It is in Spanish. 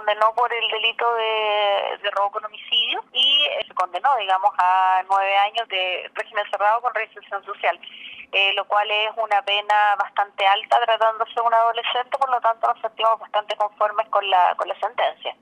condenó por el delito de, robo con homicidio y eh, se condenó, digamos, a nueve años de régimen cerrado con reinserción social. Eh, lo cual es una pena bastante alta tratándose de un adolescente, por lo tanto nos sentimos bastante conformes con la, con la sentencia.